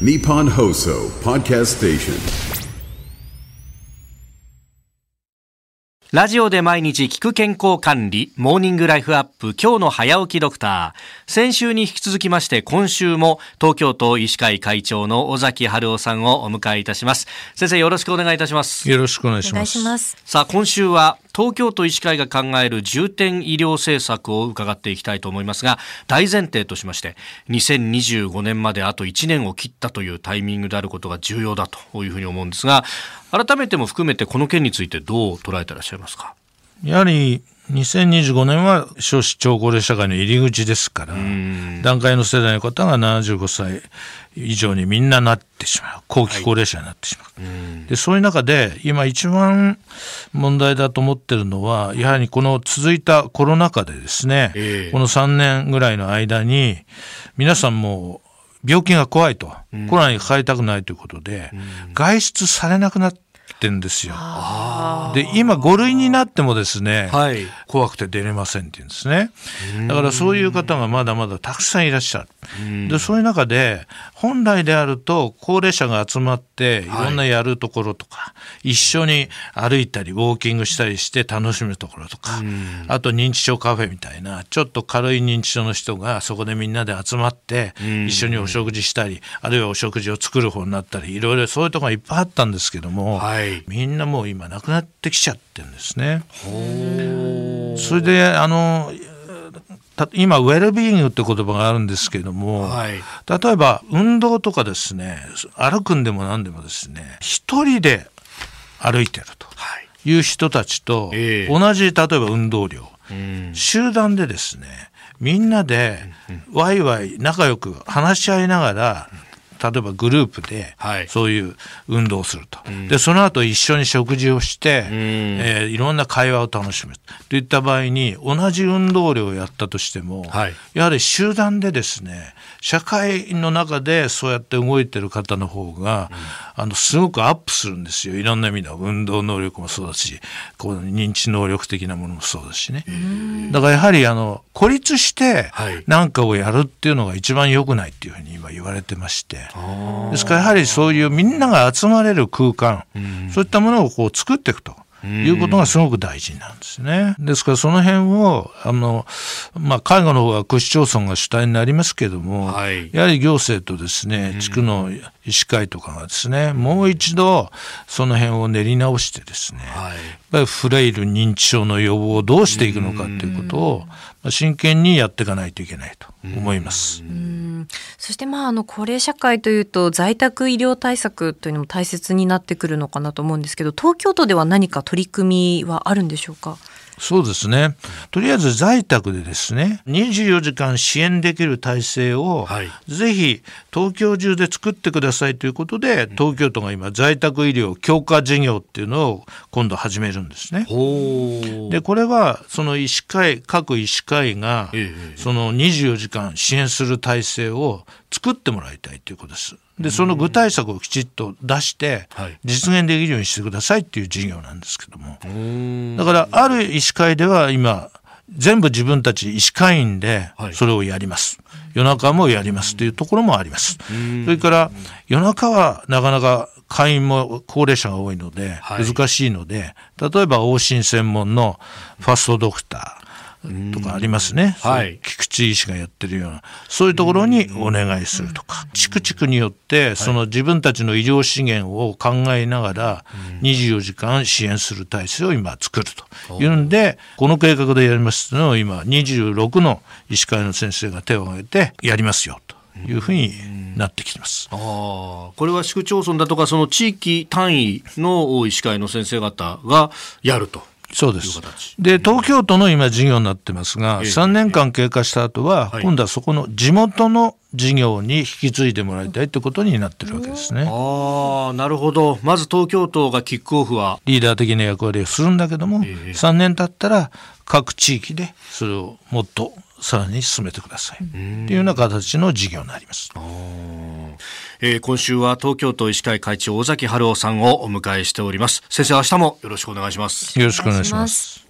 Nippon Hoso Podcast Station. ラジオで毎日聞く健康管理、モーニングライフアップ、今日の早起きドクター。先週に引き続きまして、今週も東京都医師会会長の尾崎春夫さんをお迎えいたします。先生、よろしくお願いいたします。よろしくお願い。します。さあ、今週は東京都医師会が考える重点医療政策を伺っていきたいと思いますが、大前提としまして、2025年まであと1年を切ったというタイミングであることが重要だというふうに思うんですが、改めても含めてこの件についてどう捉えてらっしゃいますか？やはり2025年は少子超高齢社会の入り口ですから、段階の世代の方が75歳以上にみんななってしまう、後期高齢者になってしまう。でそういう中で今一番問題だと思ってるのはやはりこの続いたコロナ禍でですね、ええ。この3年ぐらいの間に皆さんもう病気が怖いと、コロナにかかりたくないということで、外出されなくなってんですよ。で今5類になってもですね、はい。怖くて出れませんって言うんですね。だからそういう方がまだまだたくさんいらっしゃる。で、そういう中で、本来であると高齢者が集まってい。ろんなやるところとか、一緒に歩いたりウォーキングしたりして楽しむところとか、あと認知症カフェみたいな、ちょっと軽い認知症の人がそこでみんなで集まって、一緒にお食事したり、あるいはお食事を作る方になったり、いろいろそういうところがいっぱいあったんですけども、はい。みんなもう今なくなってきちゃってるんですね。それであのた今ウェルビーイングって言葉があるんですけれども、はい。例えば運動とかですね歩くんでも何でもですね一人で歩いてるとはい。いう人たちと、ええ。同じ例えば運動量。うん。集団でですねみんなでワイワイ仲良く話し合いながら例えばグループではい。そういう運動をすると、でその後一緒に食事をして、えーいろんな会話を楽しむ。といった場合に同じ運動量をやったとしても、はい。やはり集団でですね社会の中でそうやって動いてる方の方が、あのすごくアップするんですよ。いろんな意味では。運動能力もそうだしこう認知能力的なものもそうだしね。だからやはりあの孤立してはい。何かをやるっていうのが一番良くないっていうふうに今言われてましてですからやはりそういうみんなが集まれる空間そういったものをこう作っていくと。いうことがすごく大事なんですね。ですからその辺を、あの、まあ、介護の方は区市町村が主体になりますけども、はいやはり行政とですね、地区の医師会とかがですね、もう一度その辺を練り直してですね、はい。やっぱりフレイル認知症の予防をどうしていくのかということをまあ真剣にやっていかないといけないと思います。そしてまああの高齢社会というと在宅医療対策というのも大切になってくるのかなと思うんですけど東京都では何か取り組みはあるんでしょうか？そうですね。とりあえず在宅でですね、24時間支援できる体制を、はいぜひ東京中で作ってくださいということで、東京都が今在宅医療強化事業っていうのを今度始めるんですね。でこれはその医師会各医師会がええその24時間支援する体制を作ってもらいたいということです。でその具体策をきちっと出してはい。実現できるようにしてくださいっていう事業なんですけども。だからある医師会では今全部自分たち医師会員ではい。それをやります。夜中もやりますというところもあります。それから夜中はなかなか会員も高齢者が多いのではい。難しいので、例えば往診専門のファストドクターとかありますね。はい。菊池医師がやってるような、そういうところにお願いするとか、地区地区によって、その自分たちの医療資源を考えながら、24時間支援する体制を今作ると。いうんで、この計画でやりますのを今、26の医師会の先生が手を挙げてやりますよというふうになってきてます。ああ、これは市区町村だとか、その地域単位の医師会の先生方がやると。そうです。で、東京都の今事業になってますが、ええ3年間経過した後は、はい今度はそこの地元の事業に引き継いでもらいたいということになってるわけですね。ああ、なるほど。まず東京都がキックオフは？リーダー的な役割をするんだけども、ええ3年経ったら各地域でそれをもっとさらに進めてください。っていうような形の事業になります。えー今週は東京都医師会会長尾崎春夫さんをお迎えしております。先生、明日もよろしくお願いします。よろしくお願いし。ます